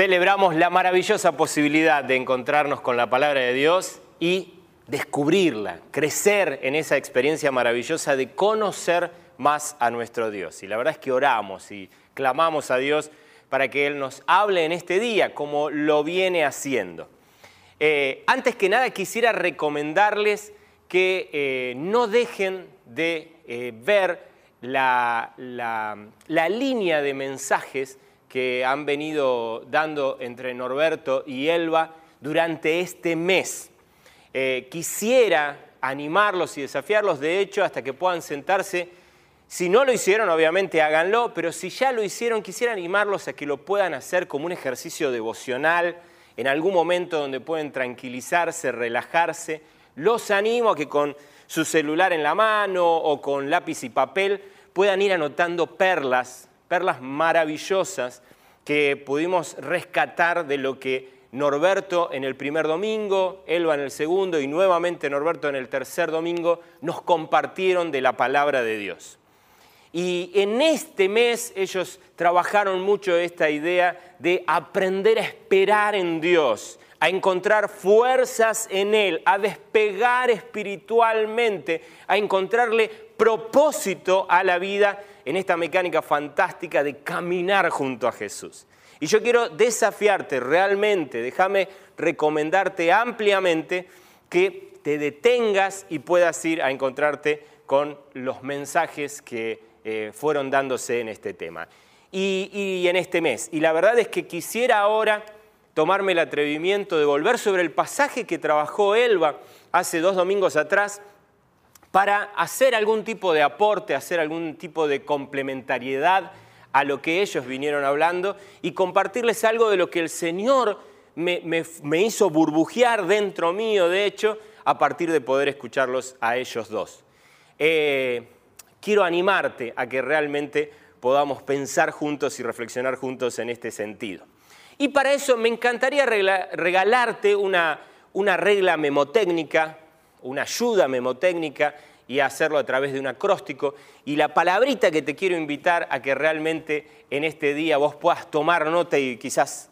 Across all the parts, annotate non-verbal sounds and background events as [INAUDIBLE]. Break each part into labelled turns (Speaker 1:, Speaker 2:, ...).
Speaker 1: Celebramos la maravillosa posibilidad de encontrarnos con la palabra de Dios y descubrirla, crecer en esa experiencia maravillosa de conocer más a nuestro Dios. Y la verdad es que oramos y clamamos a Dios para que Él nos hable en este día, como lo viene haciendo. Eh, antes que nada quisiera recomendarles que eh, no dejen de eh, ver la, la línea de mensajes que han venido dando entre Norberto y Elba durante este mes. Eh, quisiera animarlos y desafiarlos, de hecho, hasta que puedan sentarse. Si no lo hicieron, obviamente háganlo, pero si ya lo hicieron, quisiera animarlos a que lo puedan hacer como un ejercicio devocional, en algún momento donde pueden tranquilizarse, relajarse. Los animo a que con su celular en la mano o con lápiz y papel puedan ir anotando perlas perlas maravillosas que pudimos rescatar de lo que Norberto en el primer domingo, Elba en el segundo y nuevamente Norberto en el tercer domingo nos compartieron de la palabra de Dios. Y en este mes ellos trabajaron mucho esta idea de aprender a esperar en Dios, a encontrar fuerzas en Él, a despegar espiritualmente, a encontrarle propósito a la vida en esta mecánica fantástica de caminar junto a Jesús. Y yo quiero desafiarte realmente, déjame recomendarte ampliamente que te detengas y puedas ir a encontrarte con los mensajes que eh, fueron dándose en este tema y, y en este mes. Y la verdad es que quisiera ahora tomarme el atrevimiento de volver sobre el pasaje que trabajó Elba hace dos domingos atrás para hacer algún tipo de aporte, hacer algún tipo de complementariedad a lo que ellos vinieron hablando y compartirles algo de lo que el Señor me, hizo burbujear dentro mío, de hecho, a partir de poder escucharlos a ellos dos. Eh, quiero animarte a que realmente podamos pensar juntos y reflexionar juntos en este sentido. Y para eso me encantaría regalarte una, una regla memotécnica una ayuda memotécnica y hacerlo a través de un acróstico. Y la palabrita que te quiero invitar a que realmente en este día vos puedas tomar nota y quizás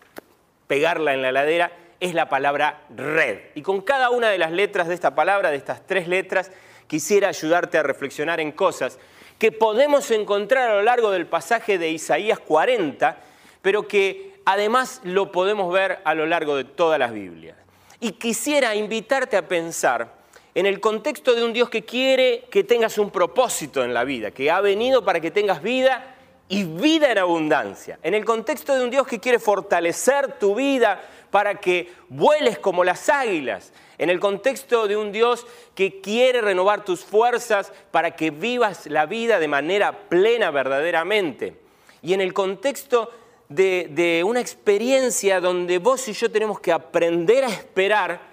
Speaker 1: pegarla en la ladera es la palabra red. Y con cada una de las letras de esta palabra, de estas tres letras, quisiera ayudarte a reflexionar en cosas que podemos encontrar a lo largo del pasaje de Isaías 40, pero que además lo podemos ver a lo largo de todas las Biblias. Y quisiera invitarte a pensar en el contexto de un Dios que quiere que tengas un propósito en la vida, que ha venido para que tengas vida y vida en abundancia. En el contexto de un Dios que quiere fortalecer tu vida para que vueles como las águilas. En el contexto de un Dios que quiere renovar tus fuerzas para que vivas la vida de manera plena verdaderamente. Y en el contexto de, de una experiencia donde vos y yo tenemos que aprender a esperar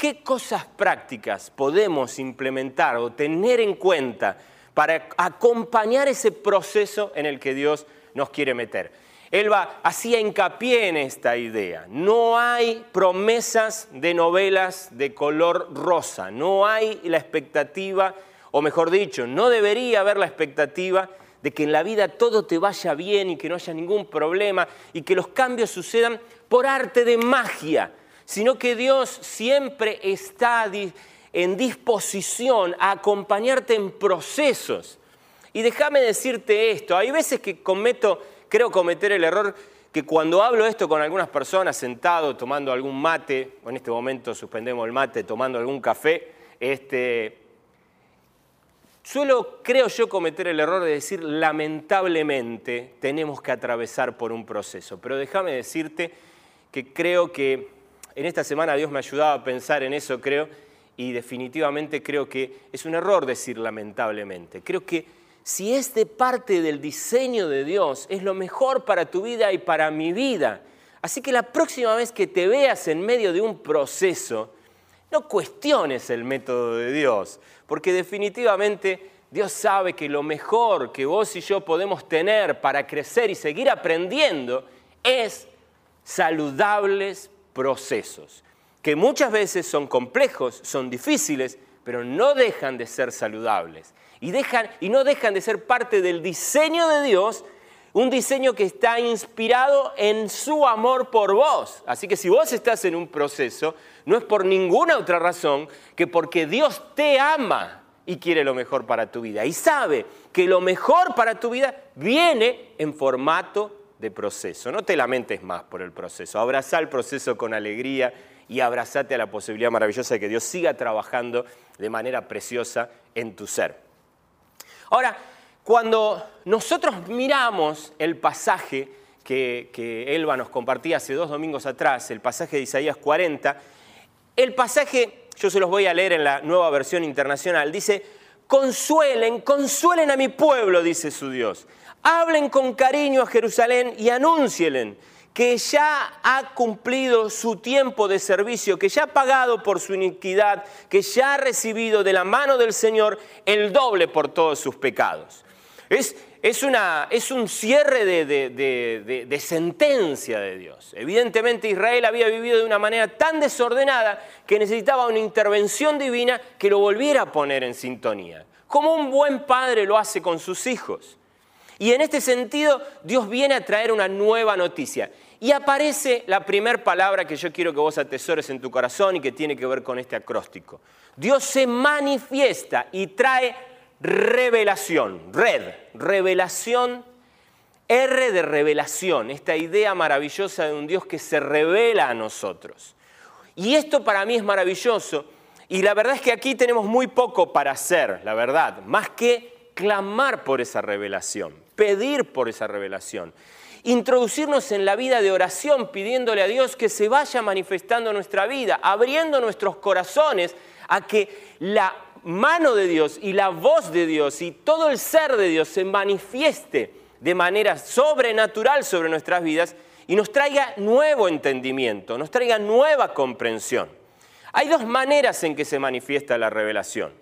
Speaker 1: ¿Qué cosas prácticas podemos implementar o tener en cuenta para acompañar ese proceso en el que Dios nos quiere meter? Elba hacía hincapié en esta idea. No hay promesas de novelas de color rosa, no hay la expectativa, o mejor dicho, no debería haber la expectativa de que en la vida todo te vaya bien y que no haya ningún problema y que los cambios sucedan por arte de magia sino que Dios siempre está en disposición a acompañarte en procesos. Y déjame decirte esto, hay veces que cometo, creo cometer el error que cuando hablo esto con algunas personas sentado tomando algún mate, en este momento suspendemos el mate, tomando algún café, este, suelo, creo yo, cometer el error de decir lamentablemente tenemos que atravesar por un proceso. Pero déjame decirte que creo que en esta semana Dios me ha ayudado a pensar en eso, creo, y definitivamente creo que es un error decir lamentablemente. Creo que si es de parte del diseño de Dios, es lo mejor para tu vida y para mi vida. Así que la próxima vez que te veas en medio de un proceso, no cuestiones el método de Dios, porque definitivamente Dios sabe que lo mejor que vos y yo podemos tener para crecer y seguir aprendiendo es saludables procesos, que muchas veces son complejos, son difíciles, pero no dejan de ser saludables y, dejan, y no dejan de ser parte del diseño de Dios, un diseño que está inspirado en su amor por vos. Así que si vos estás en un proceso, no es por ninguna otra razón que porque Dios te ama y quiere lo mejor para tu vida. Y sabe que lo mejor para tu vida viene en formato de proceso. No te lamentes más por el proceso. Abraza el proceso con alegría y abrazate a la posibilidad maravillosa de que Dios siga trabajando de manera preciosa en tu ser. Ahora, cuando nosotros miramos el pasaje que Elba nos compartía hace dos domingos atrás, el pasaje de Isaías 40, el pasaje, yo se los voy a leer en la nueva versión internacional, dice, consuelen, consuelen a mi pueblo, dice su Dios. Hablen con cariño a Jerusalén y anúncielen que ya ha cumplido su tiempo de servicio, que ya ha pagado por su iniquidad, que ya ha recibido de la mano del Señor el doble por todos sus pecados. Es, es, una, es un cierre de, de, sentencia de Dios. Evidentemente Israel había vivido de una manera tan desordenada que necesitaba una intervención divina que lo volviera a poner en sintonía, como un buen padre lo hace con sus hijos. Y en este sentido, Dios viene a traer una nueva noticia. Y aparece la primera palabra que yo quiero que vos atesores en tu corazón y que tiene que ver con este acróstico. Dios se manifiesta y trae revelación, red, revelación, R de revelación, esta idea maravillosa de un Dios que se revela a nosotros. Y esto para mí es maravilloso. Y la verdad es que aquí tenemos muy poco para hacer, la verdad, más que clamar por esa revelación pedir por esa revelación. Introducirnos en la vida de oración pidiéndole a Dios que se vaya manifestando nuestra vida, abriendo nuestros corazones a que la mano de Dios y la voz de Dios y todo el ser de Dios se manifieste de manera sobrenatural sobre nuestras vidas y nos traiga nuevo entendimiento, nos traiga nueva comprensión. Hay dos maneras en que se manifiesta la revelación.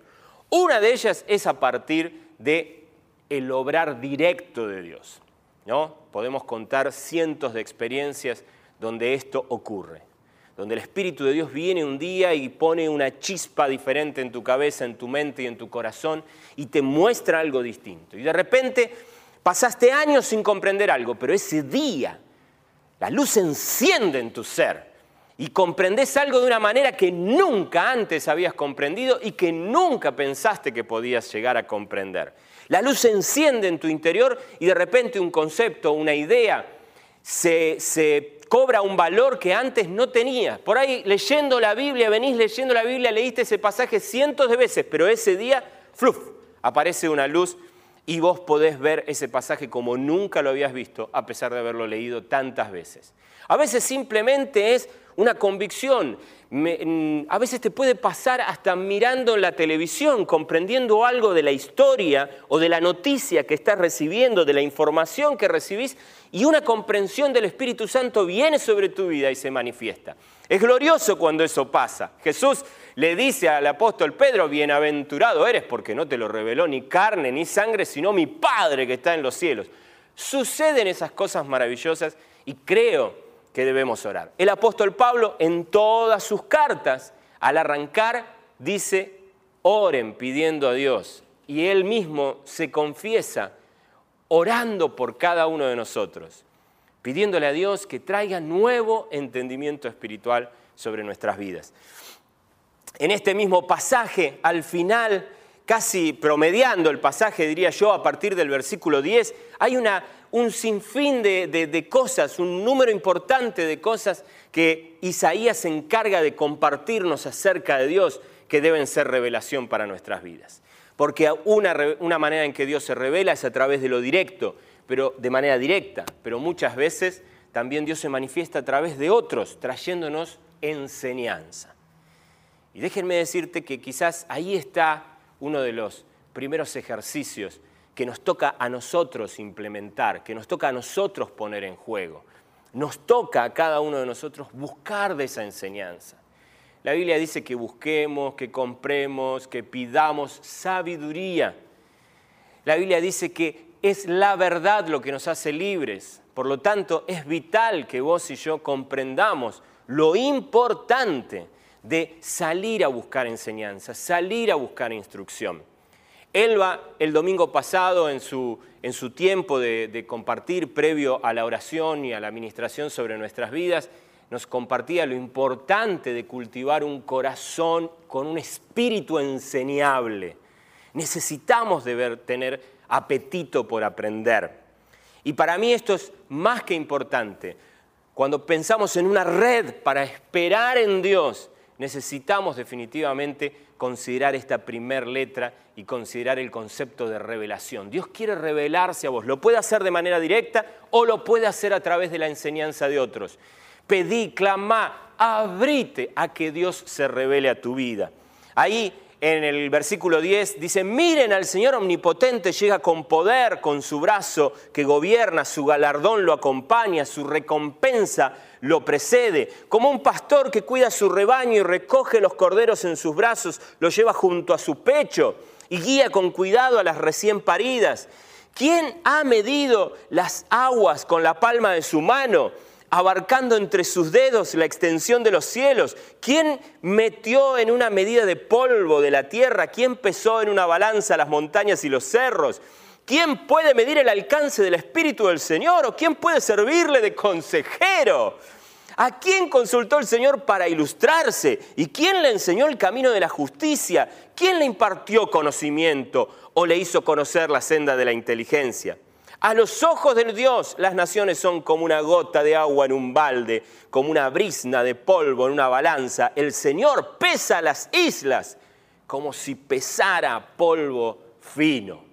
Speaker 1: Una de ellas es a partir de el obrar directo de Dios. ¿no? Podemos contar cientos de experiencias donde esto ocurre, donde el Espíritu de Dios viene un día y pone una chispa diferente en tu cabeza, en tu mente y en tu corazón y te muestra algo distinto. Y de repente pasaste años sin comprender algo, pero ese día la luz enciende en tu ser y comprendes algo de una manera que nunca antes habías comprendido y que nunca pensaste que podías llegar a comprender. La luz se enciende en tu interior y de repente un concepto, una idea, se, cobra un valor que antes no tenías. Por ahí leyendo la Biblia, venís leyendo la Biblia, leíste ese pasaje cientos de veces, pero ese día, fluf, aparece una luz y vos podés ver ese pasaje como nunca lo habías visto, a pesar de haberlo leído tantas veces. A veces simplemente es una convicción. Mm, a veces te puede pasar hasta mirando la televisión, comprendiendo algo de la historia o de la noticia que estás recibiendo, de la información que recibís, y una comprensión del Espíritu Santo viene sobre tu vida y se manifiesta. Es glorioso cuando eso pasa. Jesús le dice al apóstol Pedro, bienaventurado eres porque no te lo reveló ni carne ni sangre, sino mi Padre que está en los cielos. Suceden esas cosas maravillosas y creo que debemos orar. El apóstol Pablo en todas sus cartas, al arrancar, dice, oren pidiendo a Dios. Y él mismo se confiesa orando por cada uno de nosotros, pidiéndole a Dios que traiga nuevo entendimiento espiritual sobre nuestras vidas. En este mismo pasaje, al final, casi promediando el pasaje, diría yo, a partir del versículo 10, hay una un sinfín de, cosas, un número importante de cosas que Isaías se encarga de compartirnos acerca de Dios que deben ser revelación para nuestras vidas. Porque una, una manera en que Dios se revela es a través de lo directo, pero de manera directa, pero muchas veces también Dios se manifiesta a través de otros, trayéndonos enseñanza. Y déjenme decirte que quizás ahí está uno de los primeros ejercicios que nos toca a nosotros implementar, que nos toca a nosotros poner en juego. Nos toca a cada uno de nosotros buscar de esa enseñanza. La Biblia dice que busquemos, que compremos, que pidamos sabiduría. La Biblia dice que es la verdad lo que nos hace libres. Por lo tanto, es vital que vos y yo comprendamos lo importante de salir a buscar enseñanza, salir a buscar instrucción. Elba, el domingo pasado, en su, en su tiempo de, compartir previo a la oración y a la administración sobre nuestras vidas, nos compartía lo importante de cultivar un corazón con un espíritu enseñable. Necesitamos de tener apetito por aprender. Y para mí esto es más que importante. Cuando pensamos en una red para esperar en Dios, necesitamos definitivamente considerar esta primer letra y considerar el concepto de revelación. Dios quiere revelarse a vos. Lo puede hacer de manera directa o lo puede hacer a través de la enseñanza de otros. Pedí, clamá, abrite a que Dios se revele a tu vida. Ahí en el versículo 10 dice, miren al Señor omnipotente, llega con poder, con su brazo que gobierna, su galardón lo acompaña, su recompensa lo precede. Como un pastor que cuida su rebaño y recoge los corderos en sus brazos, los lleva junto a su pecho y guía con cuidado a las recién paridas. ¿Quién ha medido las aguas con la palma de su mano? Abarcando entre sus dedos la extensión de los cielos? ¿Quién metió en una medida de polvo de la tierra? ¿Quién pesó en una balanza las montañas y los cerros? ¿Quién puede medir el alcance del Espíritu del Señor? ¿O quién puede servirle de consejero? ¿A quién consultó el Señor para ilustrarse? ¿Y quién le enseñó el camino de la justicia? ¿Quién le impartió conocimiento o le hizo conocer la senda de la inteligencia? A los ojos del Dios las naciones son como una gota de agua en un balde, como una brisna de polvo en una balanza. El Señor pesa las islas como si pesara polvo fino.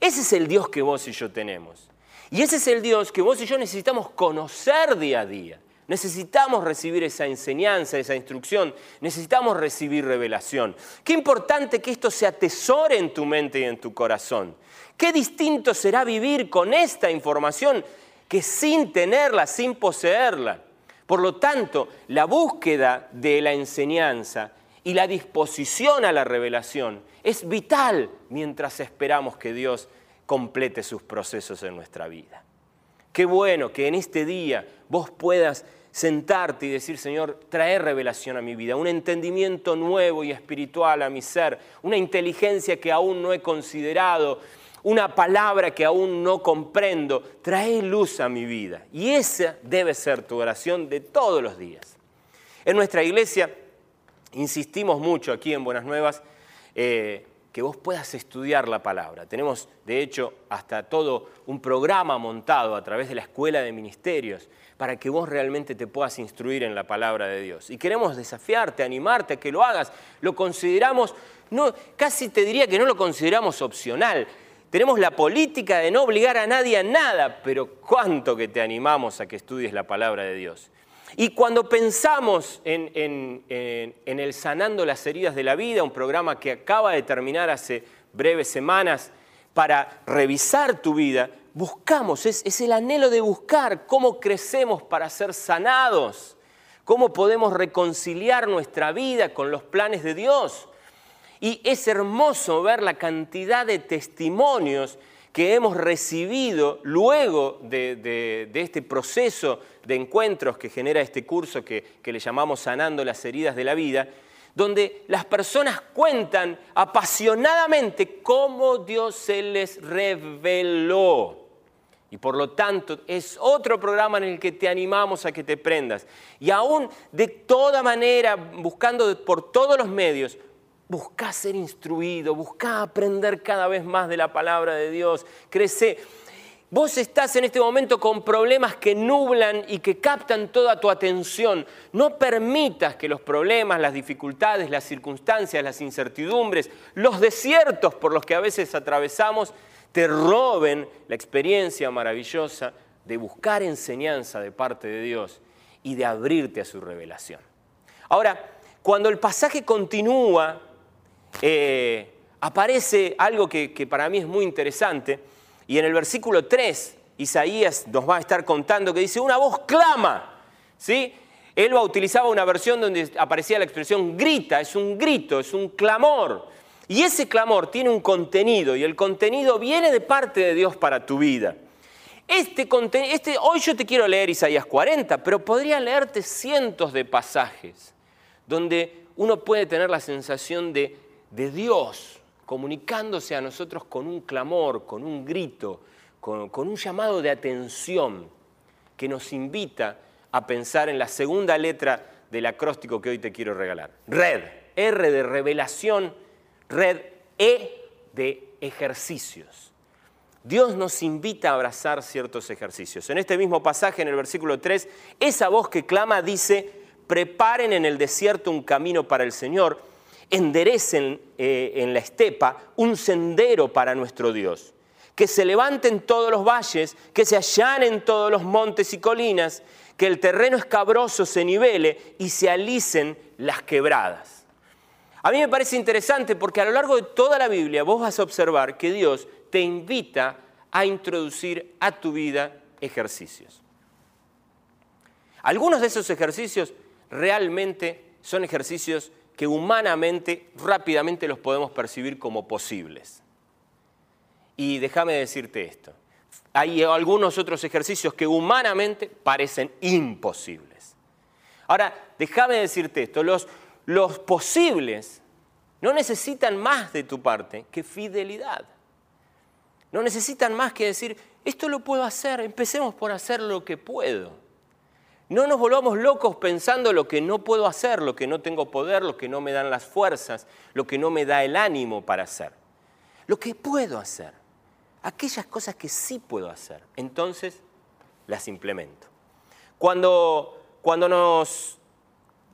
Speaker 1: Ese es el Dios que vos y yo tenemos. Y ese es el Dios que vos y yo necesitamos conocer día a día. Necesitamos recibir esa enseñanza, esa instrucción. Necesitamos recibir revelación. Qué importante que esto se atesore en tu mente y en tu corazón. Qué distinto será vivir con esta información que sin tenerla, sin poseerla. Por lo tanto, la búsqueda de la enseñanza y la disposición a la revelación es vital mientras esperamos que Dios complete sus procesos en nuestra vida. Qué bueno que en este día vos puedas sentarte y decir, Señor, trae revelación a mi vida, un entendimiento nuevo y espiritual a mi ser, una inteligencia que aún no he considerado, una palabra que aún no comprendo, trae luz a mi vida. Y esa debe ser tu oración de todos los días. En nuestra iglesia insistimos mucho aquí en Buenas Nuevas eh, que vos puedas estudiar la palabra. Tenemos, de hecho, hasta todo un programa montado a través de la Escuela de Ministerios para que vos realmente te puedas instruir en la palabra de Dios. Y queremos desafiarte, animarte a que lo hagas. Lo consideramos, no, casi te diría que no lo consideramos opcional. Tenemos la política de no obligar a nadie a nada, pero cuánto que te animamos a que estudies la palabra de Dios. Y cuando pensamos en, el Sanando las Heridas de la Vida, un programa que acaba de terminar hace breves semanas para revisar tu vida, buscamos, es, el anhelo de buscar cómo crecemos para ser sanados, cómo podemos reconciliar nuestra vida con los planes de Dios. Y es hermoso ver la cantidad de testimonios que hemos recibido luego de, este proceso de encuentros que genera este curso que, que le llamamos Sanando las heridas de la vida, donde las personas cuentan apasionadamente cómo Dios se les reveló. Y por lo tanto es otro programa en el que te animamos a que te prendas. Y aún de toda manera, buscando por todos los medios, Busca ser instruido, busca aprender cada vez más de la palabra de Dios, crece. Vos estás en este momento con problemas que nublan y que captan toda tu atención. No permitas que los problemas, las dificultades, las circunstancias, las incertidumbres, los desiertos por los que a veces atravesamos, te roben la experiencia maravillosa de buscar enseñanza de parte de Dios y de abrirte a su revelación. Ahora, Cuando el pasaje continúa, eh, aparece algo que, para mí es muy interesante, y en el versículo 3, Isaías nos va a estar contando que dice, una voz clama, ¿sí? Él utilizaba una versión donde aparecía la expresión grita, es un grito, es un clamor. Y ese clamor tiene un contenido y el contenido viene de parte de Dios para tu vida. Este, este, hoy yo te quiero leer Isaías 40, pero podría leerte cientos de pasajes donde uno puede tener la sensación de, de Dios comunicándose a nosotros con un clamor, con un grito, con, un llamado de atención que nos invita a pensar en la segunda letra del acróstico que hoy te quiero regalar. Red, R de revelación, red, E de ejercicios. Dios nos invita a abrazar ciertos ejercicios. En este mismo pasaje, en el versículo 3, esa voz que clama dice, preparen en el desierto un camino para el Señor, enderecen eh, en la estepa un sendero para nuestro Dios que se levanten todos los valles, que se allanen todos los montes y colinas, que el terreno escabroso se nivele y se alicen las quebradas. A mí me parece interesante porque a lo largo de toda la Biblia vos vas a observar que Dios te invita a introducir a tu vida ejercicios. Algunos de esos ejercicios realmente son ejercicios que humanamente rápidamente los podemos percibir como posibles. Y déjame decirte esto, hay algunos otros ejercicios que humanamente parecen imposibles. Ahora, déjame decirte esto, los, los posibles no necesitan más de tu parte que fidelidad. No necesitan más que decir, esto lo puedo hacer, empecemos por hacer lo que puedo. No nos volvamos locos pensando lo que no puedo hacer, lo que no tengo poder, lo que no me dan las fuerzas, lo que no me da el ánimo para hacer. Lo que puedo hacer aquellas cosas que sí puedo hacer. Entonces las implemento. Cuando, cuando nos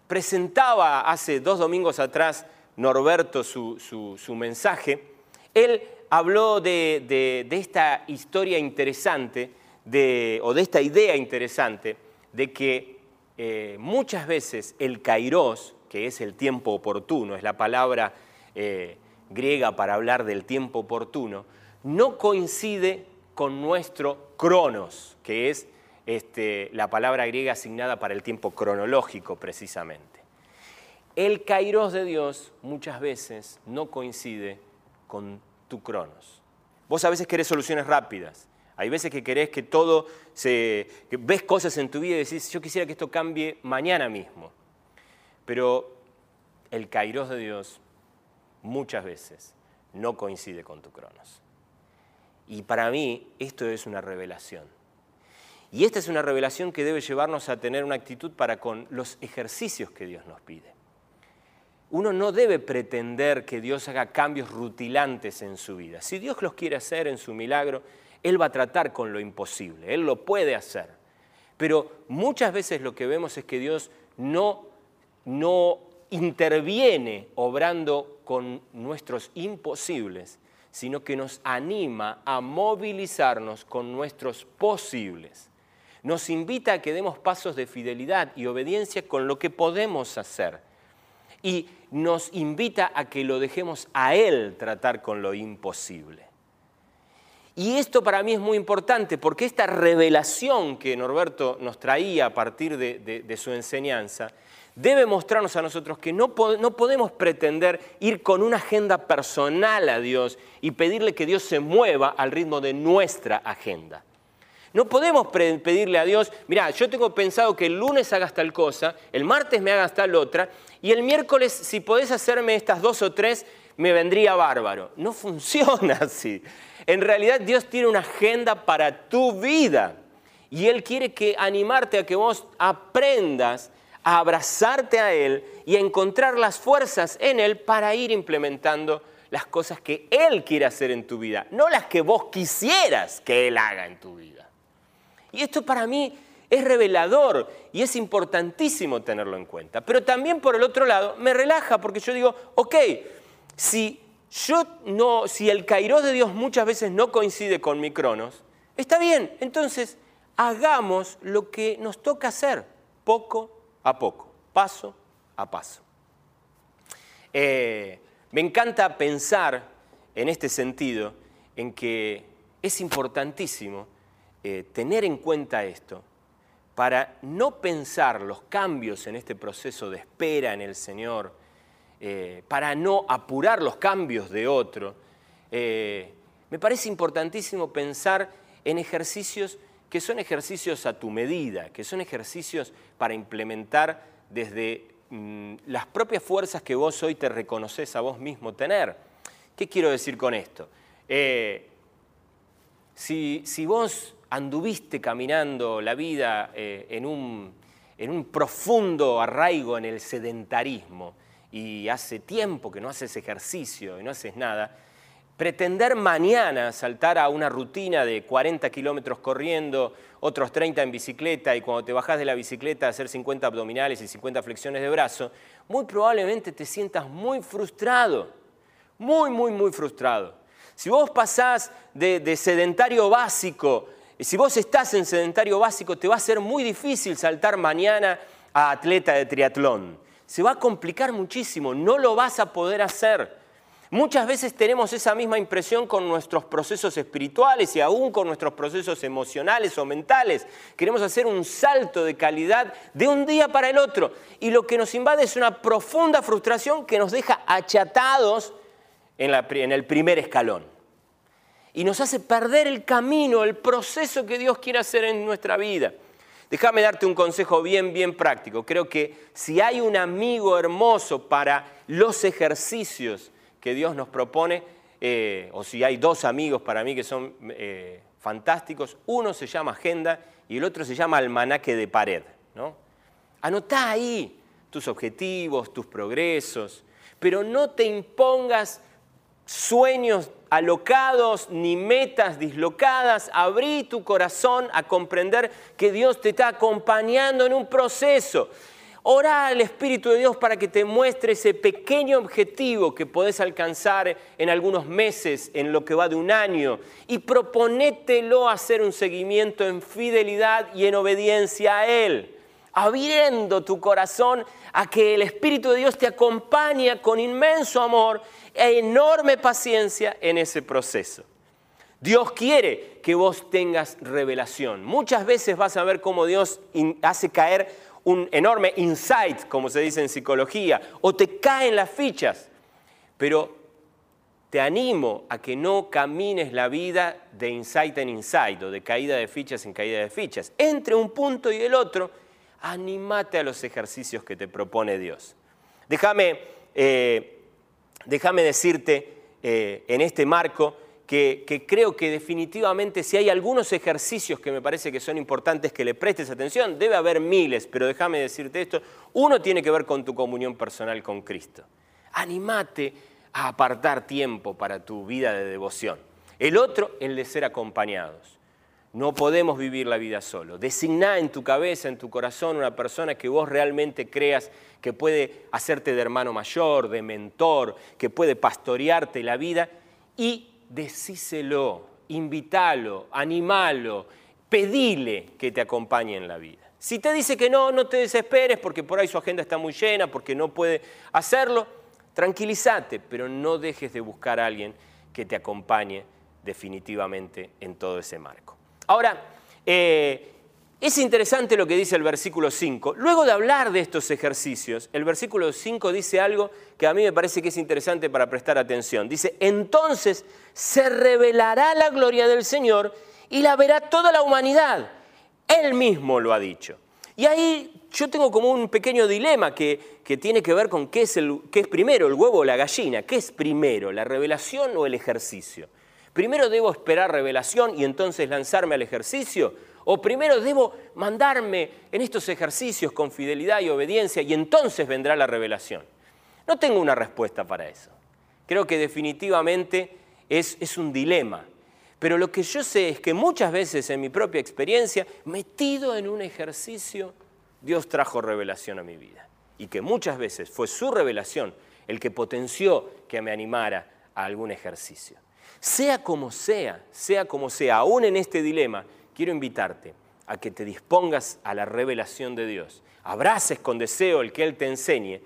Speaker 1: presentaba hace dos domingos atrás Norberto su, mensaje, él habló de, esta historia interesante, de, o de esta idea interesante, de que eh, muchas veces el kairos, que es el tiempo oportuno, es la palabra eh, griega para hablar del tiempo oportuno, no coincide con nuestro cronos, que es este, la palabra griega asignada para el tiempo cronológico precisamente. El kairos de Dios muchas veces no coincide con tu cronos. Vos a veces querés soluciones rápidas, hay veces que querés que todo se... ves cosas en tu vida y decís, yo quisiera que esto cambie mañana mismo. Pero el kairos de Dios muchas veces no coincide con tu cronos. Y para mí esto es una revelación. Y esta es una revelación que debe llevarnos a tener una actitud para con los ejercicios que Dios nos pide. Uno no debe pretender que Dios haga cambios rutilantes en su vida. Si Dios los quiere hacer en su milagro, Él va a tratar con lo imposible, Él lo puede hacer. Pero muchas veces lo que vemos es que Dios no, no interviene obrando con nuestros imposibles, sino que nos anima a movilizarnos con nuestros posibles. Nos invita a que demos pasos de fidelidad y obediencia con lo que podemos hacer. Y nos invita a que lo dejemos a Él tratar con lo imposible. Y esto para mí es muy importante porque esta revelación que Norberto nos traía a partir de, su enseñanza debe mostrarnos a nosotros que no, podemos pretender ir con una agenda personal a Dios y pedirle que Dios se mueva al ritmo de nuestra agenda. No podemos pedirle a Dios, mira, yo tengo pensado que el lunes hagas tal cosa, el martes me hagas tal otra, y el miércoles, si podés hacerme estas dos o tres, me vendría bárbaro. No funciona [LAUGHS] así. En realidad Dios tiene una agenda para tu vida. Y Él quiere que animarte a que vos aprendas a abrazarte a Él y a encontrar las fuerzas en Él para ir implementando las cosas que Él quiere hacer en tu vida, no las que vos quisieras que Él haga en tu vida. Y esto para mí es revelador y es importantísimo tenerlo en cuenta. Pero también por el otro lado me relaja porque yo digo, ok, si yo no, si el kairos de Dios muchas veces no coincide con mi cronos, está bien, entonces hagamos lo que nos toca hacer, poco a poco, paso a paso. Eh, me encanta pensar en este sentido, en que es importantísimo eh, tener en cuenta esto para no pensar los cambios en este proceso de espera en el Señor, eh, para no apurar los cambios de otro. me parece importantísimo pensar en ejercicios que son ejercicios a tu medida, que son ejercicios para implementar desde mm, las propias fuerzas que vos hoy te reconoces a vos mismo tener. ¿Qué quiero decir con esto? Eh, si, vos anduviste caminando la vida eh, en, un, en un profundo arraigo en el sedentarismo y hace tiempo que no haces ejercicio y no haces nada, pretender mañana saltar a una rutina de 40 kilómetros corriendo, otros 30 en bicicleta y cuando te bajás de la bicicleta hacer 50 abdominales y 50 flexiones de brazo, muy probablemente te sientas muy frustrado, muy, muy, muy frustrado. Si vos pasás de, de sedentario básico, si vos estás en sedentario básico, te va a ser muy difícil saltar mañana a atleta de triatlón. Se va a complicar muchísimo, no lo vas a poder hacer. Muchas veces tenemos esa misma impresión con nuestros procesos espirituales y aún con nuestros procesos emocionales o mentales. Queremos hacer un salto de calidad de un día para el otro y lo que nos invade es una profunda frustración que nos deja achatados en, en el primer escalón y nos hace perder el camino, el proceso que Dios quiere hacer en nuestra vida. Déjame darte un consejo bien, bien práctico. Creo que si hay un amigo hermoso para los ejercicios, que Dios nos propone, eh, o si hay dos amigos para mí que son eh, fantásticos, uno se llama agenda y el otro se llama almanaque de pared. ¿no? Anotá ahí tus objetivos, tus progresos, pero no te impongas sueños alocados ni metas dislocadas. Abrí tu corazón a comprender que Dios te está acompañando en un proceso. Ora al Espíritu de Dios para que te muestre ese pequeño objetivo que podés alcanzar en algunos meses, en lo que va de un año, y proponételo hacer un seguimiento en fidelidad y en obediencia a Él, abriendo tu corazón a que el Espíritu de Dios te acompañe con inmenso amor e enorme paciencia en ese proceso. Dios quiere que vos tengas revelación. Muchas veces vas a ver cómo Dios hace caer un enorme insight, como se dice en psicología, o te caen las fichas, pero te animo a que no camines la vida de insight en insight o de caída de fichas en caída de fichas. Entre un punto y el otro, anímate a los ejercicios que te propone Dios. Déjame, eh, déjame decirte eh, en este marco que, creo que definitivamente si hay algunos ejercicios que me parece que son importantes que le prestes atención, debe haber miles, pero déjame decirte esto, uno tiene que ver con tu comunión personal con Cristo. Animate a apartar tiempo para tu vida de devoción. El otro, el de ser acompañados. No podemos vivir la vida solo. Designá en tu cabeza, en tu corazón, una persona que vos realmente creas que puede hacerte de hermano mayor, de mentor, que puede pastorearte la vida y decíselo, invítalo, animalo, pedile que te acompañe en la vida. Si te dice que no, no te desesperes porque por ahí su agenda está muy llena, porque no puede hacerlo, tranquilízate, pero no dejes de buscar a alguien que te acompañe definitivamente en todo ese marco. Ahora, eh, es interesante lo que dice el versículo 5. Luego de hablar de estos ejercicios, el versículo 5 dice algo que a mí me parece que es interesante para prestar atención. Dice, entonces se revelará la gloria del Señor y la verá toda la humanidad. Él mismo lo ha dicho. Y ahí yo tengo como un pequeño dilema que, tiene que ver con qué es, el, qué es primero, el huevo o la gallina. ¿Qué es primero, la revelación o el ejercicio? ¿Primero debo esperar revelación y entonces lanzarme al ejercicio? ¿O primero debo mandarme en estos ejercicios con fidelidad y obediencia y entonces vendrá la revelación? No tengo una respuesta para eso. Creo que definitivamente es, un dilema. Pero lo que yo sé es que muchas veces en mi propia experiencia, metido en un ejercicio, Dios trajo revelación a mi vida. Y que muchas veces fue su revelación el que potenció que me animara a algún ejercicio. Sea como sea, sea como sea, aún en este dilema, quiero invitarte a que te dispongas a la revelación de Dios, abraces con deseo el que Él te enseñe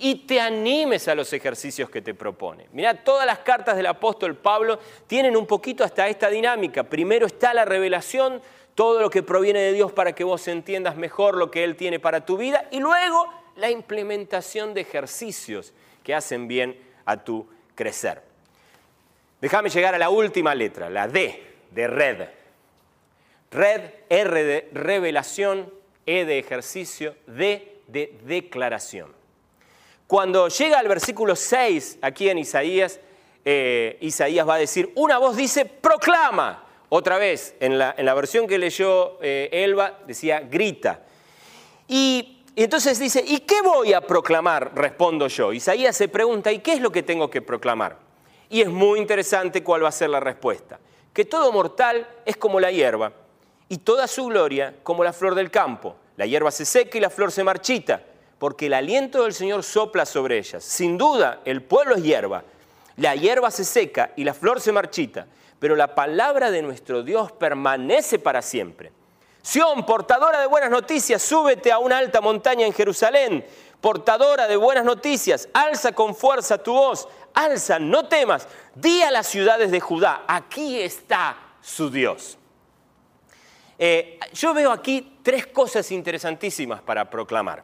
Speaker 1: y te animes a los ejercicios que te propone. Mira, todas las cartas del apóstol Pablo tienen un poquito hasta esta dinámica. Primero está la revelación, todo lo que proviene de Dios para que vos entiendas mejor lo que Él tiene para tu vida y luego la implementación de ejercicios que hacen bien a tu crecer. Déjame llegar a la última letra, la D de red. Red, R de revelación, E de ejercicio, D de declaración. Cuando llega al versículo 6 aquí en Isaías, eh, Isaías va a decir, una voz dice, proclama. Otra vez, en la, versión que leyó eh, Elba, decía, grita. Y entonces dice, ¿y qué voy a proclamar? Respondo yo. Isaías se pregunta, ¿y qué es lo que tengo que proclamar? Y es muy interesante cuál va a ser la respuesta. Que todo mortal es como la hierba, y toda su gloria como la flor del campo. La hierba se seca y la flor se marchita, porque el aliento del Señor sopla sobre ellas. Sin duda, el pueblo es hierba. La hierba se seca y la flor se marchita, pero la palabra de nuestro Dios permanece para siempre. Sión, portadora de buenas noticias, súbete a una alta montaña en Jerusalén, portadora de buenas noticias, alza con fuerza tu voz, alza, no temas, di a las ciudades de Judá, aquí está su Dios. Eh, yo veo aquí tres cosas interesantísimas para proclamar.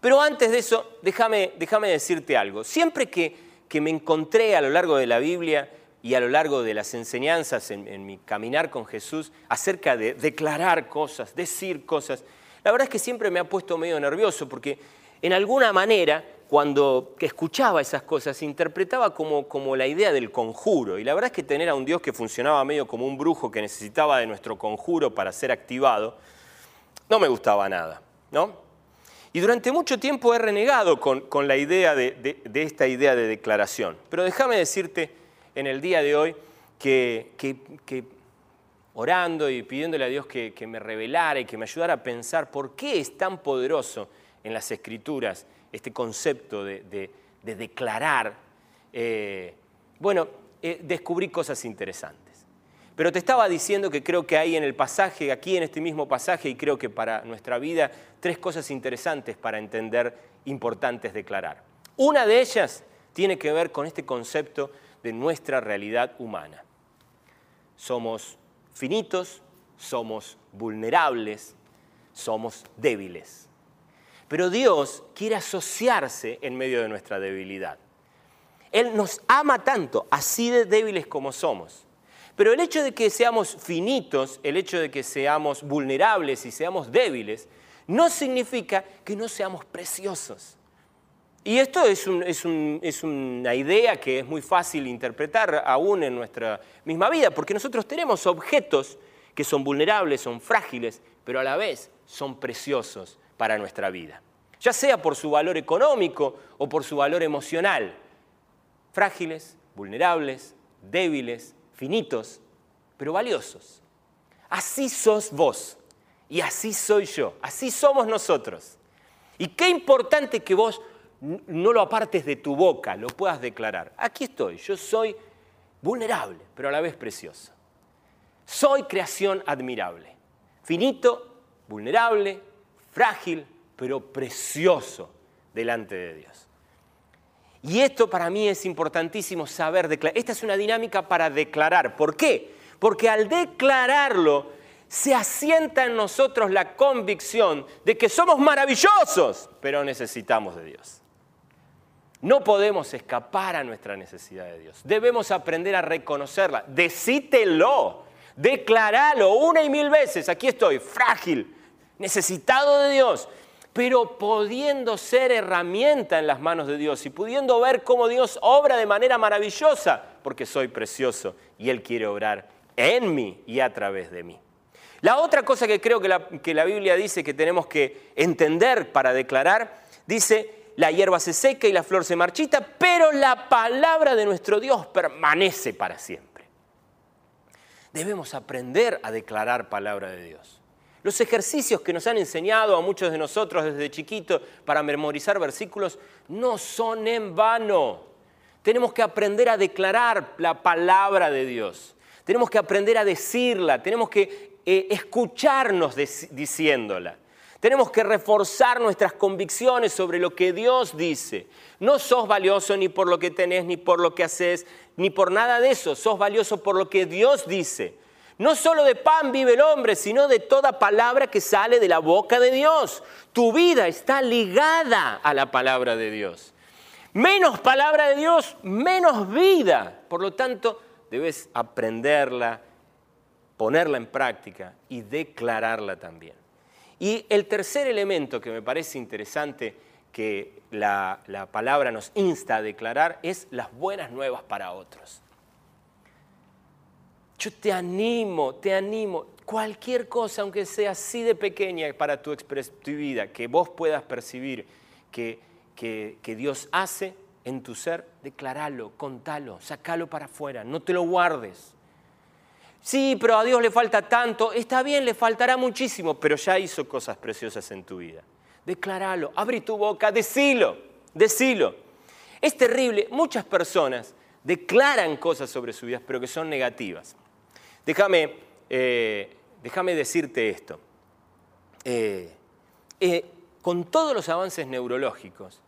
Speaker 1: Pero antes de eso, déjame, déjame decirte algo. Siempre que, que, me encontré a lo largo de la Biblia y a lo largo de las enseñanzas en, en mi caminar con Jesús acerca de declarar cosas, decir cosas, la verdad es que siempre me ha puesto medio nervioso porque en alguna manera cuando escuchaba esas cosas, interpretaba como, como, la idea del conjuro. Y la verdad es que tener a un Dios que funcionaba medio como un brujo que necesitaba de nuestro conjuro para ser activado, no me gustaba nada. ¿no? Y durante mucho tiempo he renegado con, la idea de, esta idea de declaración. Pero déjame decirte en el día de hoy que, orando y pidiéndole a Dios que, me revelara y que me ayudara a pensar por qué es tan poderoso en las escrituras este concepto de, declarar, eh, bueno, eh, descubrí cosas interesantes. Pero te estaba diciendo que creo que hay en el pasaje, aquí en este mismo pasaje, y creo que para nuestra vida, tres cosas interesantes para entender, importantes declarar. Una de ellas tiene que ver con este concepto de nuestra realidad humana. Somos finitos, somos vulnerables, somos débiles. Pero Dios quiere asociarse en medio de nuestra debilidad. Él nos ama tanto, así de débiles como somos pero el hecho de que seamos finitos, el hecho de que seamos vulnerables y seamos débiles, no significa que no seamos preciosos. Y esto es, una idea que es muy fácil interpretar aún en nuestra misma vida, porque nosotros tenemos objetos que son vulnerables, son frágiles, pero a la vez son preciosos para nuestra vida. Ya sea por su valor económico o por su valor emocional. Frágiles, vulnerables, débiles, finitos, pero valiosos. Así sos vos y así soy yo, así somos nosotros. Y qué importante que vos no lo apartes de tu boca, lo puedas declarar. Aquí estoy, yo soy vulnerable, pero a la vez precioso. Soy creación admirable, finito, vulnerable, frágil, pero precioso delante de Dios. Y esto para mí es importantísimo saber declarar. Esta es una dinámica para declarar. ¿Por qué? Porque al declararlo se asienta en nosotros la convicción de que somos maravillosos, pero necesitamos de Dios. No podemos escapar a nuestra necesidad de Dios. Debemos aprender a reconocerla. Decítelo, declaralo una y mil veces. Aquí estoy, frágil, necesitado de Dios pero pudiendo ser herramienta en las manos de Dios y pudiendo ver cómo Dios obra de manera maravillosa, porque soy precioso y Él quiere obrar en mí y a través de mí. La otra cosa que creo que la, que la Biblia dice que tenemos que entender para declarar, dice, la hierba se seca y la flor se marchita, pero la palabra de nuestro Dios permanece para siempre. Debemos aprender a declarar palabra de Dios. Los ejercicios que nos han enseñado a muchos de nosotros desde chiquito para memorizar versículos no son en vano. Tenemos que aprender a declarar la palabra de Dios. Tenemos que aprender a decirla. Tenemos que eh, escucharnos diciéndola. Tenemos que reforzar nuestras convicciones sobre lo que Dios dice. No sos valioso ni por lo que tenés, ni por lo que haces, ni por nada de eso. Sos valioso por lo que Dios dice. No solo de pan vive el hombre, sino de toda palabra que sale de la boca de Dios. Tu vida está ligada a la palabra de Dios. Menos palabra de Dios, menos vida. Por lo tanto, debes aprenderla, ponerla en práctica y declararla también. Y el tercer elemento que me parece interesante que la, palabra nos insta a declarar es las buenas nuevas para otros. Yo te animo, te animo, cualquier cosa, aunque sea así de pequeña para tu expresividad, que vos puedas percibir que, que, Dios hace en tu ser, declaralo, contalo, sacalo para afuera, no te lo guardes. Sí, pero a Dios le falta tanto. Está bien, le faltará muchísimo, pero ya hizo cosas preciosas en tu vida. Declaralo, abre tu boca, decilo, decilo. Es terrible, muchas personas declaran cosas sobre su vida, pero que son negativas. Déjame, eh, déjame decirte esto. Eh, eh, con todos los avances neurológicos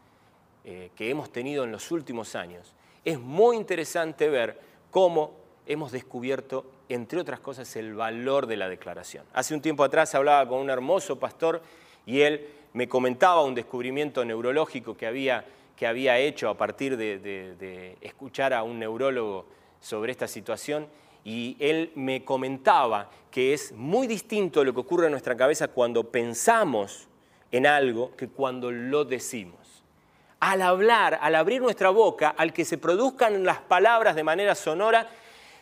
Speaker 1: que hemos tenido en los últimos años, es muy interesante ver cómo hemos descubierto entre otras cosas, el valor de la declaración. Hace un tiempo atrás hablaba con un hermoso pastor y él me comentaba un descubrimiento neurológico que había, que había hecho a partir de, escuchar a un neurólogo sobre esta situación y él me comentaba que es muy distinto lo que ocurre en nuestra cabeza cuando pensamos en algo que cuando lo decimos. Al hablar, al abrir nuestra boca, al que se produzcan las palabras de manera sonora,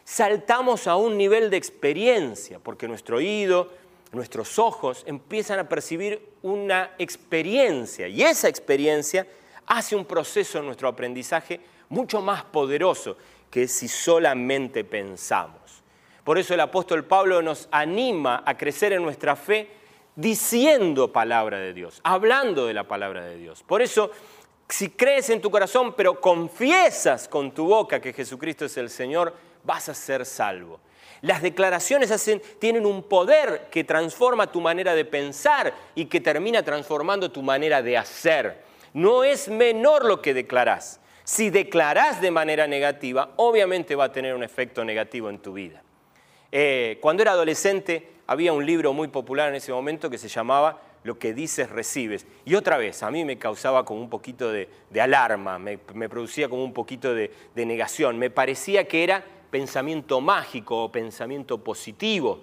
Speaker 1: saltamos a un nivel de experiencia, porque nuestro oído, nuestros ojos empiezan a percibir una experiencia y esa experiencia hace un proceso en nuestro aprendizaje mucho más poderoso que si solamente pensamos. Por eso el apóstol Pablo nos anima a crecer en nuestra fe diciendo palabra de Dios, hablando de la palabra de Dios. Por eso, si crees en tu corazón, pero confiesas con tu boca que Jesucristo es el Señor, vas a ser salvo. Las declaraciones tienen un poder que transforma tu manera de pensar y que termina transformando tu manera de hacer. No es menor lo que declarás. Si declarás de manera negativa, obviamente va a tener un efecto negativo en tu vida. Eh, cuando era adolescente había un libro muy popular en ese momento que se llamaba Lo que dices recibes. Y otra vez, a mí me causaba como un poquito de, alarma, me, producía como un poquito de negación. Me parecía que era pensamiento mágico o pensamiento positivo.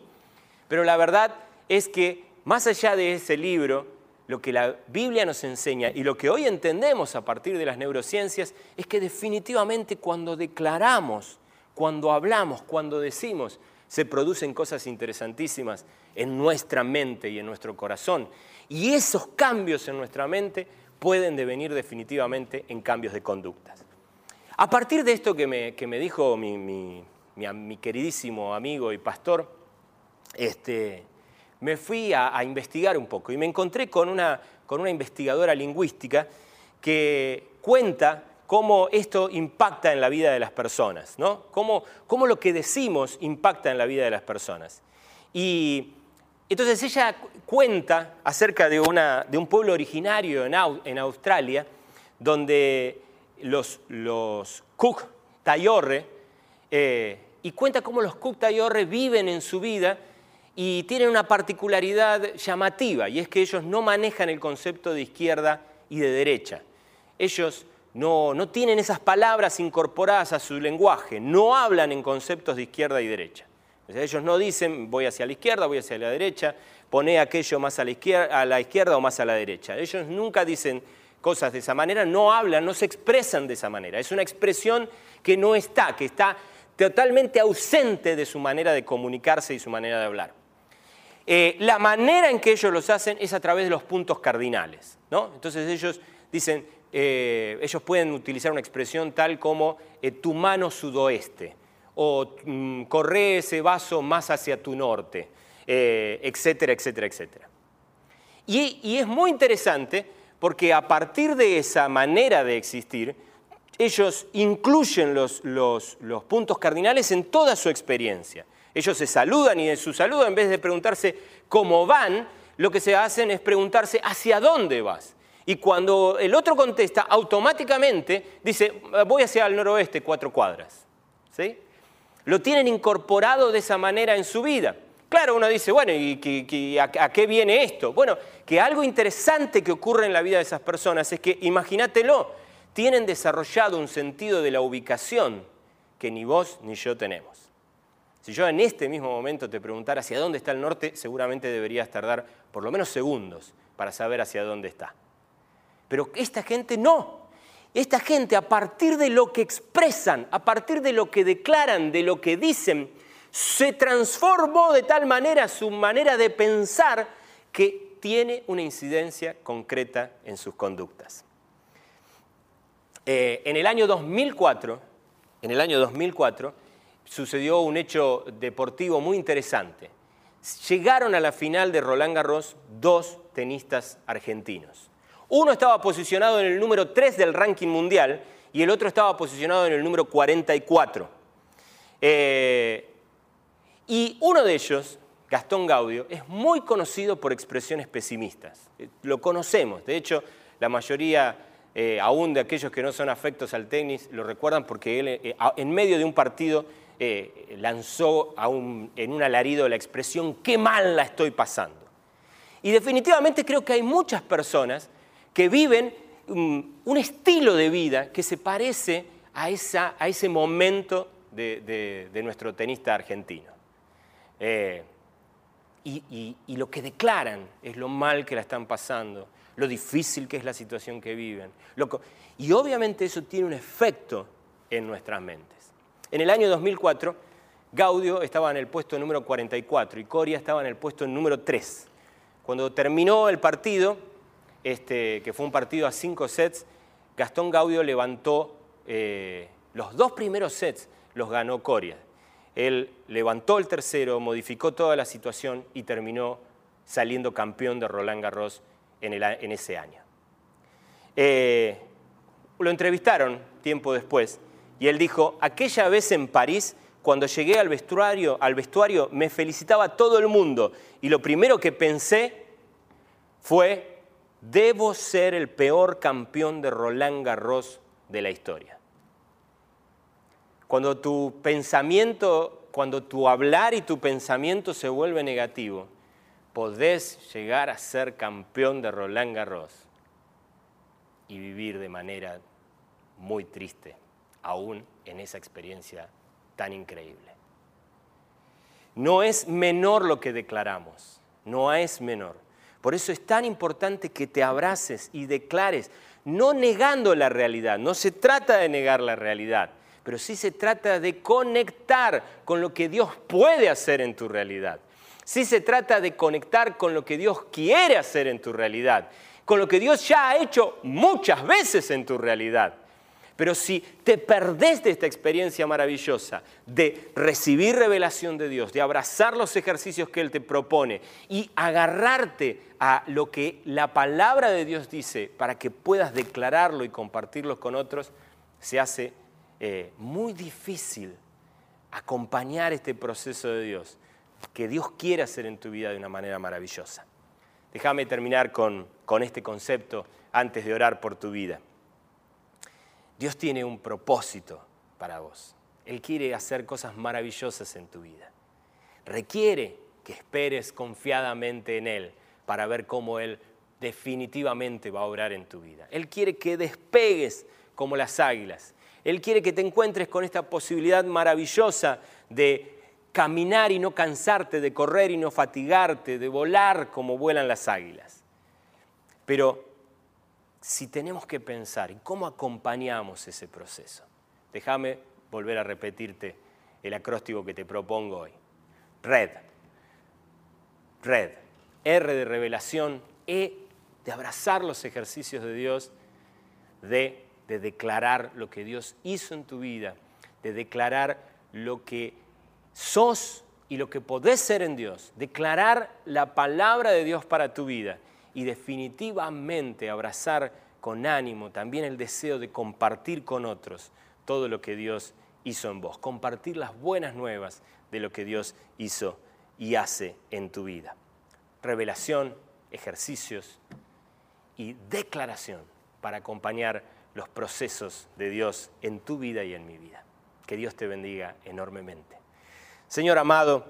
Speaker 1: Pero la verdad es que más allá de ese libro, lo que la Biblia nos enseña y lo que hoy entendemos a partir de las neurociencias es que definitivamente cuando declaramos, cuando hablamos, cuando decimos, se producen cosas interesantísimas en nuestra mente y en nuestro corazón. Y esos cambios en nuestra mente pueden devenir definitivamente en cambios de conductas. A partir de esto que me, dijo mi, queridísimo amigo y pastor, este, me fui a, investigar un poco y me encontré con una, con una investigadora lingüística que cuenta cómo esto impacta en la vida de las personas, ¿no? cómo, cómo lo que decimos impacta en la vida de las personas. Y entonces ella cuenta acerca de, una, de un pueblo originario en, en Australia, donde los, los Cook Tayorre eh, y cuenta cómo los Cook Tayorre viven en su vida y tienen una particularidad llamativa y es que ellos no manejan el concepto de izquierda y de derecha. Ellos no, no tienen esas palabras incorporadas a su lenguaje, no hablan en conceptos de izquierda y derecha. ellos no dicen voy hacia la izquierda, voy hacia la derecha, pone aquello más a la, izquierda, a la izquierda o más a la derecha. Ellos nunca dicen cosas de esa manera, no hablan, no se expresan de esa manera. Es una expresión que no está, que está totalmente ausente de su manera de comunicarse y su manera de hablar. Eh, la manera en que ellos los hacen es a través de los puntos cardinales. ¿no? Entonces ellos dicen, eh, ellos pueden utilizar una expresión tal como eh, tu mano sudoeste o mm, corre ese vaso más hacia tu norte, etcétera, etcétera, etcétera. y es muy interesante porque a partir de esa manera de existir, ellos incluyen los, puntos cardinales en toda su experiencia. Ellos se saludan y en su saludo, en vez de preguntarse cómo van, lo que se hacen es preguntarse hacia dónde vas. Y cuando el otro contesta, automáticamente dice, voy hacia el noroeste, cuatro cuadras. ¿Sí? Lo tienen incorporado de esa manera en su vida. Claro, uno dice, bueno, ¿y, a, qué viene esto? Bueno, que algo interesante que ocurre en la vida de esas personas es que, imagínatelo, tienen desarrollado un sentido de la ubicación que ni vos ni yo tenemos. Si yo en este mismo momento te preguntara hacia dónde está el norte, seguramente deberías tardar por lo menos segundos para saber hacia dónde está. Pero esta gente no. Esta gente a partir de lo que expresan, a partir de lo que declaran, de lo que dicen, se transformó de tal manera su manera de pensar que tiene una incidencia concreta en sus conductas. Eh, en el año 2004, en el año 2004, sucedió un hecho deportivo muy interesante. Llegaron a la final de Roland Garros dos tenistas argentinos. Uno estaba posicionado en el número 3 del ranking mundial y el otro estaba posicionado en el número 44. Eh, y uno de ellos, Gastón Gaudio, es muy conocido por expresiones pesimistas. Eh, lo conocemos, de hecho, la mayoría, eh, aún de aquellos que no son afectos al tenis, lo recuerdan porque él, eh, en medio de un partido, lanzó en un alarido la expresión, qué mal la estoy pasando. Y definitivamente creo que hay muchas personas que viven mm, un estilo de vida que se parece a, ese momento de nuestro tenista argentino. Eh, y, lo que declaran es lo mal que la están pasando, lo difícil que es la situación que viven. y obviamente eso tiene un efecto en nuestras mentes. En el año 2004, Gaudio estaba en el puesto número 44 y Coria estaba en el puesto número 3. Cuando terminó el partido, este, que fue un partido a cinco sets, Gastón Gaudio levantó eh, los dos primeros sets, los ganó Coria. Él levantó el tercero, modificó toda la situación y terminó saliendo campeón de Roland Garros en, ese año. Eh, lo entrevistaron tiempo después y él dijo, aquella vez en París, cuando llegué al vestuario, al vestuario me felicitaba todo el mundo y lo primero que pensé fue, debo ser el peor campeón de Roland Garros de la historia. Cuando tu pensamiento, cuando tu hablar y tu pensamiento se vuelve negativo, podés llegar a ser campeón de Roland Garros y vivir de manera muy triste, aún en esa experiencia tan increíble. No es menor lo que declaramos, no es menor. Por eso es tan importante que te abraces y declares, no negando la realidad, no se trata de negar la realidad, pero sí se trata de conectar con lo que Dios puede hacer en tu realidad. Sí se trata de conectar con lo que Dios quiere hacer en tu realidad, con lo que Dios ya ha hecho muchas veces en tu realidad. Pero si te perdés de esta experiencia maravillosa de recibir revelación de Dios, de abrazar los ejercicios que Él te propone y agarrarte a lo que la palabra de Dios dice para que puedas declararlo y compartirlo con otros, se hace eh, muy difícil acompañar este proceso de Dios, que Dios quiere hacer en tu vida de una manera maravillosa. Déjame terminar con, con este concepto antes de orar por tu vida. Dios tiene un propósito para vos. Él quiere hacer cosas maravillosas en tu vida. Requiere que esperes confiadamente en Él para ver cómo Él definitivamente va a obrar en tu vida. Él quiere que despegues como las águilas él quiere que te encuentres con esta posibilidad maravillosa de caminar y no cansarte, de correr y no fatigarte, de volar como vuelan las águilas. Pero si tenemos que pensar en cómo acompañamos ese proceso, déjame volver a repetirte el acróstico que te propongo hoy. Red. Red. R de revelación, E de abrazar los ejercicios de Dios, D de declarar lo que Dios hizo en tu vida, de declarar lo que sos y lo que podés ser en Dios, declarar la palabra de Dios para tu vida y definitivamente abrazar con ánimo también el deseo de compartir con otros todo lo que Dios hizo en vos, compartir las buenas nuevas de lo que Dios hizo y hace en tu vida. Revelación, ejercicios y declaración para acompañar los procesos de Dios en tu vida y en mi vida. Que Dios te bendiga enormemente. Señor amado,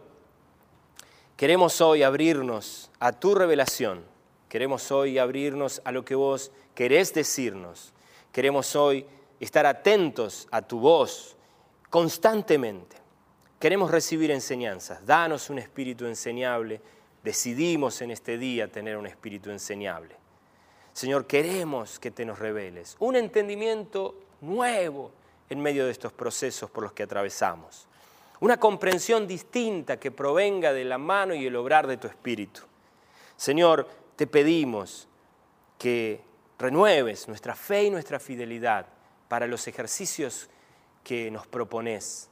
Speaker 1: queremos hoy abrirnos a tu revelación, queremos hoy abrirnos a lo que vos querés decirnos, queremos hoy estar atentos a tu voz constantemente. Queremos recibir enseñanzas, danos un espíritu enseñable, decidimos en este día tener un espíritu enseñable. Señor, queremos que te nos reveles un entendimiento nuevo en medio de estos procesos por los que atravesamos. Una comprensión distinta que provenga de la mano y el obrar de tu espíritu. Señor, te pedimos que renueves nuestra fe y nuestra fidelidad para los ejercicios que nos propones.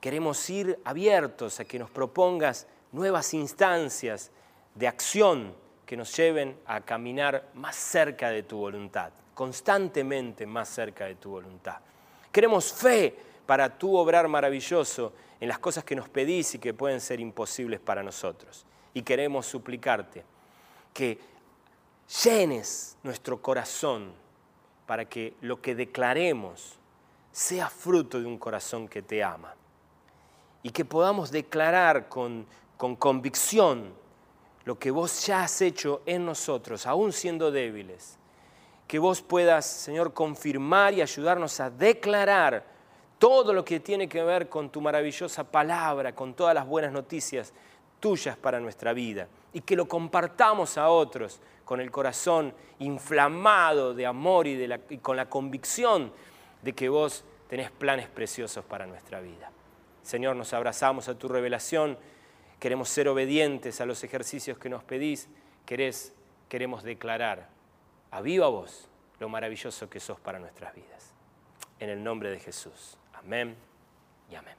Speaker 1: Queremos ir abiertos a que nos propongas nuevas instancias de acción que nos lleven a caminar más cerca de tu voluntad, constantemente más cerca de tu voluntad. Queremos fe para tu obrar maravilloso en las cosas que nos pedís y que pueden ser imposibles para nosotros. Y queremos suplicarte que llenes nuestro corazón para que lo que declaremos sea fruto de un corazón que te ama. Y que podamos declarar con, con convicción lo que vos ya has hecho en nosotros, aún siendo débiles. Que vos puedas, Señor, confirmar y ayudarnos a declarar todo lo que tiene que ver con tu maravillosa palabra, con todas las buenas noticias tuyas para nuestra vida. Y que lo compartamos a otros con el corazón inflamado de amor y, de con la convicción de que vos tenés planes preciosos para nuestra vida. Señor, nos abrazamos a tu revelación queremos ser obedientes a los ejercicios que nos pedís, querés, queremos declarar a viva voz lo maravilloso que sos para nuestras vidas. En el nombre de Jesús. Amén y amén.